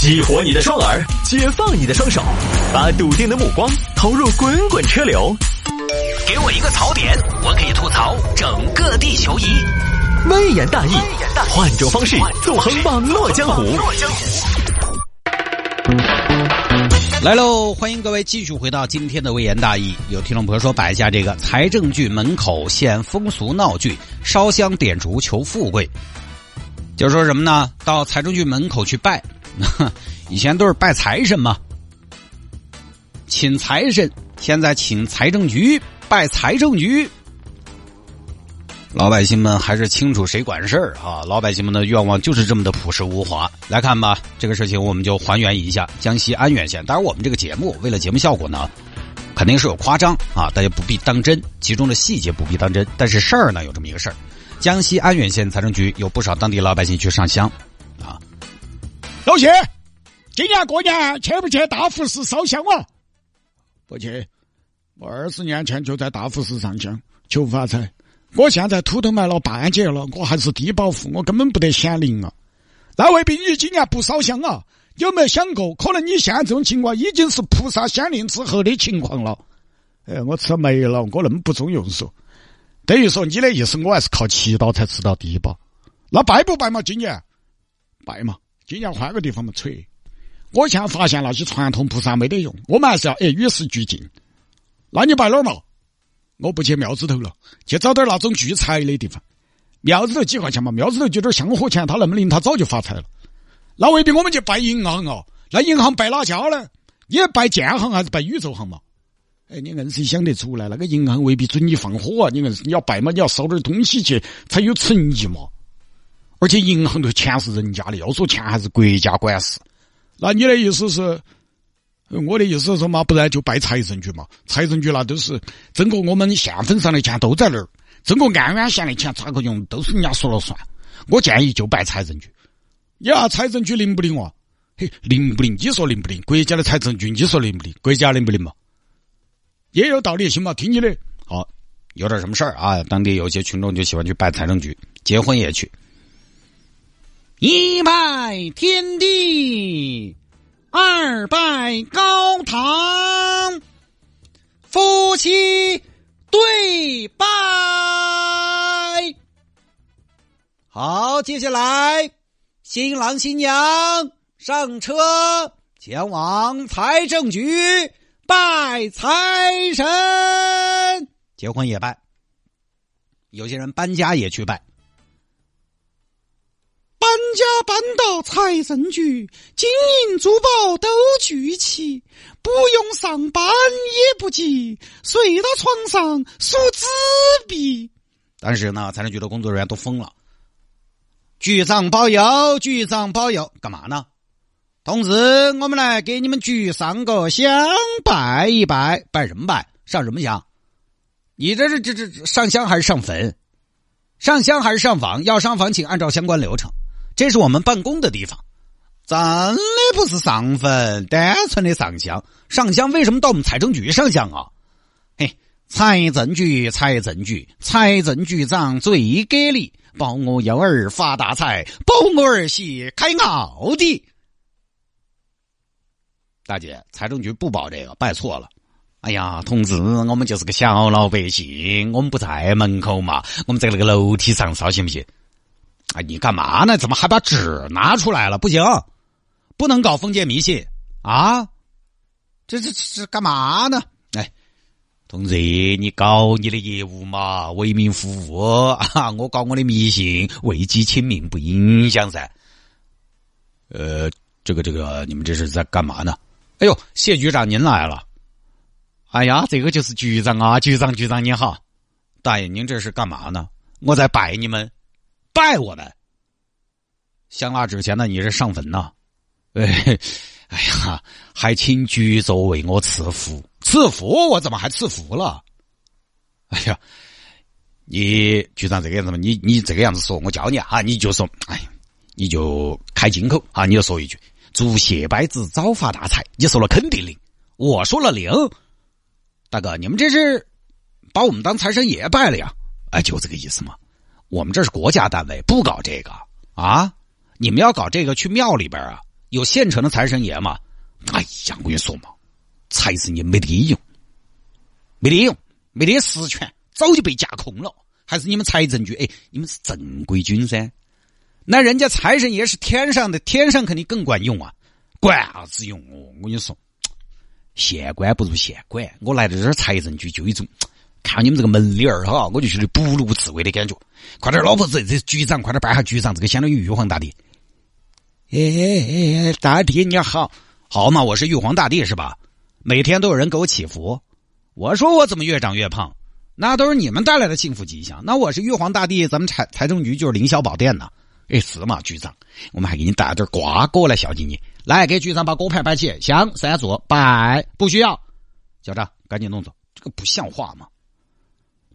激活你的双耳，解放你的双手，把笃定的目光投入滚滚车流。给我一个槽点，我可以吐槽整个地球仪。微言大义，换种方式纵横网络江湖。来喽！欢迎各位继续回到今天的微言大义。有听众朋友说摆一下这个财政剧门口现风俗闹剧，烧香点烛求富贵，就说什么呢？到财政局门口去拜，以前都是拜财神嘛，请财神，现在请财政局拜财政局。老百姓们还是清楚谁管事儿啊！老百姓们的愿望就是这么的朴实无华。来看吧，这个事情我们就还原一下江西安远县。当然，我们这个节目为了节目效果呢，肯定是有夸张啊，大家不必当真，其中的细节不必当真。但是事儿呢，有这么一个事儿：江西安远县财政局有不少当地老百姓去上香。老谢，今年过年去不去大佛寺烧香啊？不去，我二十年前就在大佛寺上香求发财。我现在土都埋了半截了，我还是低保户，我根本不得显灵啊！那未必你今年不烧香啊？有没有想过，可能你现在这种情况已经是菩萨显灵之后的情况了？哎，我吃没了，我那么不中用说，等于说你的意思，我还是靠祈祷才吃到低保。那拜不拜嘛？今年拜嘛？今年换个地方嘛？吹！我现在发现那些传统菩萨没得用，我们还是要哎与时俱进。那你拜哪儿嘛？我不去庙子头了，去找点那种聚财的地方。庙子头几块钱嘛？庙子头就点香火钱，他那么灵，他早就发财了。那未必我们去拜银行哦。那银行拜哪家呢？你拜建行还是拜宇宙行嘛？哎，你硬是想得出来，那个银行未必准你放火啊！你硬是你要拜嘛，你要烧点东西去才有诚意嘛。而且银行的钱是人家的，要说钱还是国家管事。那你的意思是？我的意思是说嘛，不然就拜财政局嘛。财政局那都是整个我们县份上的钱都在那儿，整个安远县的钱咋个用都是人家说了算。我建议就拜财政局。你啊，财政局灵不灵哇？嘿，灵不灵？你说灵不灵？国家的财政局，你说灵不灵？国家灵不灵嘛？也有道理，行嘛？听你的。好，有点什么事儿啊？当地有些群众就喜欢去拜财政局，结婚也去。一拜天地。二拜高堂，夫妻对拜。好，接下来新郎新娘上车，前往财政局拜财神。结婚也拜，有些人搬家也去拜。搬家搬到财政局，金银珠宝都聚齐，不用上班也不急，睡到床上数纸币。但是呢，财政局的工作人员都疯了。局长保佑，局长保佑，干嘛呢？同志，我们来给你们局上个香，拜一拜，拜什么拜？上什么香？你这是这这上香还是上坟？上香还是上访？要上访，请按照相关流程。这是我们办公的地方，真的不是上坟，单纯的上香。上香为什么到我们财政局上香啊？嘿，财政局，财政局，财政局长最给力，保我幺儿发大财，保我儿媳开奥迪。大姐，财政局不保这个，拜错了。哎呀，同志，我们就是个小老百姓，我们不在门口嘛，我们在那个楼梯上烧行不行？哎，你干嘛呢？怎么还把纸拿出来了？不行，不能搞封建迷信啊！这这这干嘛呢？哎，同志，你搞你的业务嘛，为民服务啊！我搞我的迷信，为己请命不影响噻。呃，这个这个，你们这是在干嘛呢？哎呦，谢局长您来了！哎呀，这个就是局长啊，局长局长你好，大爷您这是干嘛呢？我在拜你们。拜我们，香蜡纸钱呢？你是上坟呐？哎，哎呀，还请局座为我赐福，赐福我怎么还赐福了？哎呀，你局长这个样子嘛？你你这个样子说，我教你啊，你就说，哎，你就开金口啊，你就说一句“祝谢拜子早发大财”，你说了肯定灵，我说了灵。大哥，你们这是把我们当财神爷拜了呀？哎，就这个意思嘛。我们这是国家单位，不搞这个啊！你们要搞这个，去庙里边啊，有现成的财神爷嘛？哎呀，我跟你说嘛，财神爷没得用，没得用，没得实权，早就被架空了。还是你们财政局？哎，你们是正规军噻。那人家财神爷是天上的，天上肯定更管用啊，管啥子用哦？我跟你说，县官不如县管。我来到这儿财政局，就一种看你们这个门脸儿哈，我就觉得不怒自威的感觉。快点，老婆子，这局长，快点办下局长，这个相当于玉皇大帝。哎哎哎，大帝你好，好嘛，我是玉皇大帝是吧？每天都有人给我祈福，我说我怎么越长越胖？那都是你们带来的幸福吉祥。那我是玉皇大帝，咱们财财政局就是凌霄宝殿呐。哎，是嘛，局长，我们还给你带了点瓜果来孝敬你。来，给局长把果盘摆起，香三组，拜。不需要，小张，赶紧弄走，这个不像话嘛！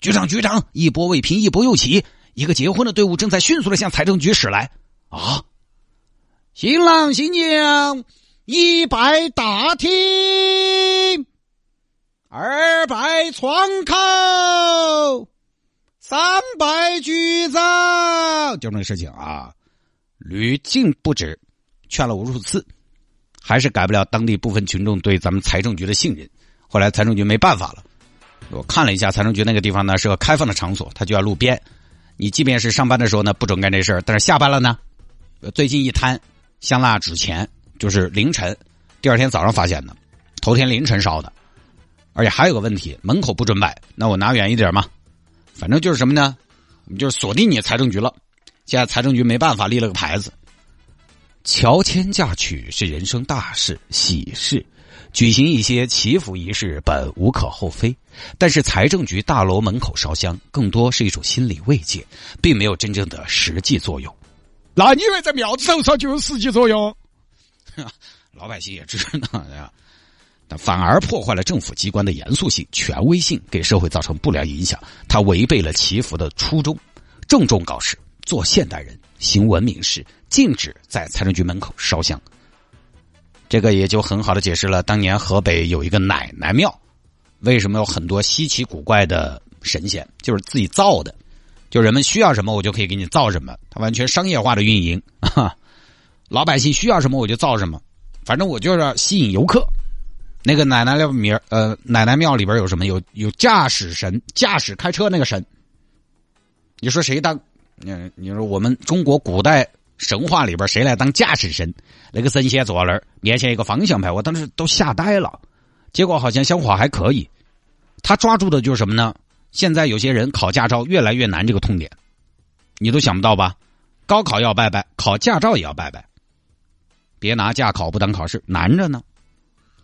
局长，局长，一波未平，一波又起，一个结婚的队伍正在迅速的向财政局驶来。啊！新郎新娘一拜大厅，二拜窗口。三拜局长，就这个事情啊，屡禁不止，劝了无数次，还是改不了当地部分群众对咱们财政局的信任。后来财政局没办法了，我看了一下财政局那个地方呢，是个开放的场所，它就在路边。你即便是上班的时候呢，不准干这事儿，但是下班了呢，最近一摊香蜡纸钱，就是凌晨，第二天早上发现的，头天凌晨烧的，而且还有个问题，门口不准摆，那我拿远一点嘛。反正就是什么呢？我们就是锁定你财政局了。现在财政局没办法立了个牌子：乔迁嫁娶是人生大事、喜事，举行一些祈福仪式本无可厚非。但是财政局大楼门口烧香，更多是一种心理慰藉，并没有真正的实际作用。那你以为在庙子头烧就有实际作用？老百姓也知道呀。反而破坏了政府机关的严肃性、权威性，给社会造成不良影响。他违背了祈福的初衷，郑重告示：做现代人，行文明事，禁止在财政局门口烧香。这个也就很好的解释了当年河北有一个奶奶庙，为什么有很多稀奇古怪的神仙，就是自己造的，就人们需要什么，我就可以给你造什么。它完全商业化的运营，老百姓需要什么我就造什么，反正我就是要吸引游客。那个奶奶庙名呃，奶奶庙里边有什么？有有驾驶神，驾驶开车那个神。你说谁当？嗯，你说我们中国古代神话里边谁来当驾驶神？那个神仙坐在那儿，面前一个方向盘，我当时都吓呆了。结果好像香火还可以。他抓住的就是什么呢？现在有些人考驾照越来越难，这个痛点，你都想不到吧？高考要拜拜，考驾照也要拜拜。别拿驾考不当考试，难着呢。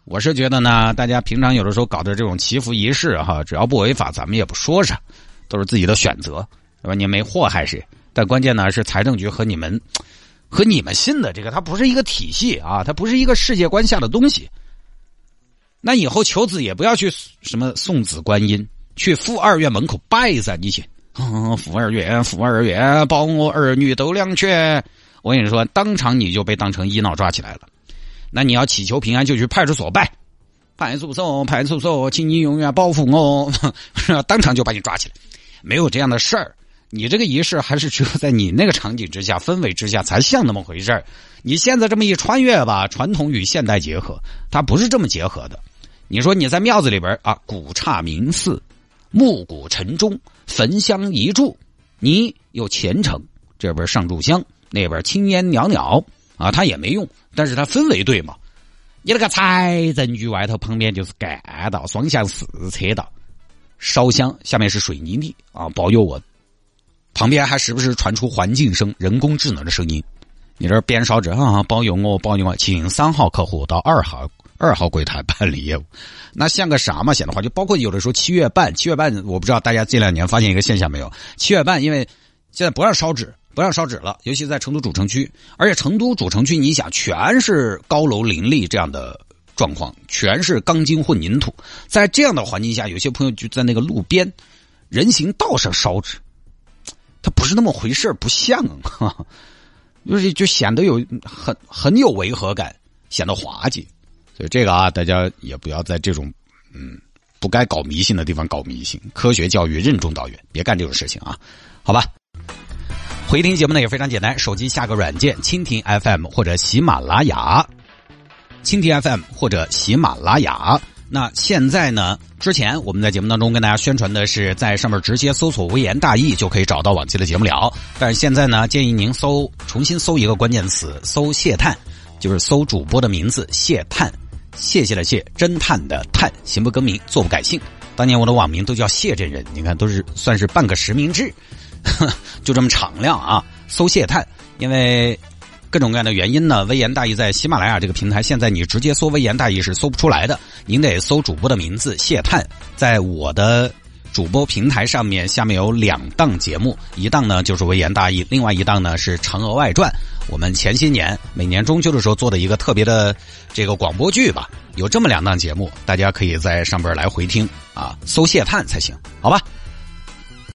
我是觉得呢，大家平常有的时候搞的这种祈福仪式哈，只要不违法，咱们也不说啥，都是自己的选择，对吧？你没祸害谁，但关键呢是财政局和你们，和你们信的这个，它不是一个体系啊，它不是一个世界观下的东西。那以后求子也不要去什么送子观音，去富二院门口拜噻，你去，富二院，富二院，保我儿女都两全。我跟你说，当场你就被当成医闹抓起来了。那你要祈求平安，就去派出所拜。派出所，派出所，请你永远保护我。当场就把你抓起来，没有这样的事儿。你这个仪式还是只有在你那个场景之下、氛围之下才像那么回事儿。你现在这么一穿越吧，传统与现代结合，它不是这么结合的。你说你在庙子里边啊，古刹名寺，暮鼓晨钟，焚香一炷，你有虔诚，这边上炷香，那边青烟袅袅。啊，他也没用，但是他氛围对嘛？你那个财政局外头旁边就是干道，双向四车道，烧香下面是水泥地啊，保佑我。旁边还时不时传出环境声、人工智能的声音。你这边烧纸啊，包邮我，保佑我，请三号客户到二号二号柜台办理业务。那像个啥嘛？显的话，就包括有的时候七月半，七月半，我不知道大家这两年发现一个现象没有？七月半，因为现在不让烧纸。不让烧纸了，尤其在成都主城区，而且成都主城区，你想全是高楼林立这样的状况，全是钢筋混凝土，在这样的环境下，有些朋友就在那个路边人行道上烧纸，它不是那么回事不像，就是就显得有很很有违和感，显得滑稽，所以这个啊，大家也不要在这种嗯不该搞迷信的地方搞迷信，科学教育任重道远，别干这种事情啊，好吧。回听节目呢也非常简单，手机下个软件，蜻蜓 FM 或者喜马拉雅，蜻蜓 FM 或者喜马拉雅。那现在呢？之前我们在节目当中跟大家宣传的是在上面直接搜索“微言大义”就可以找到往期的节目了。但是现在呢，建议您搜重新搜一个关键词，搜“谢探”，就是搜主播的名字“谢探”，谢谢的谢，侦探的探，行不更名，坐不改姓。当年我的网名都叫谢真人，你看都是算是半个实名制，就这么敞亮啊！搜谢探，因为。各种各样的原因呢，微言大义在喜马拉雅这个平台，现在你直接搜微言大义是搜不出来的，您得搜主播的名字谢探，在我的主播平台上面，下面有两档节目，一档呢就是微言大义，另外一档呢是《嫦娥外传》，我们前些年每年中秋的时候做的一个特别的这个广播剧吧，有这么两档节目，大家可以在上边来回听啊，搜谢探才行，好吧。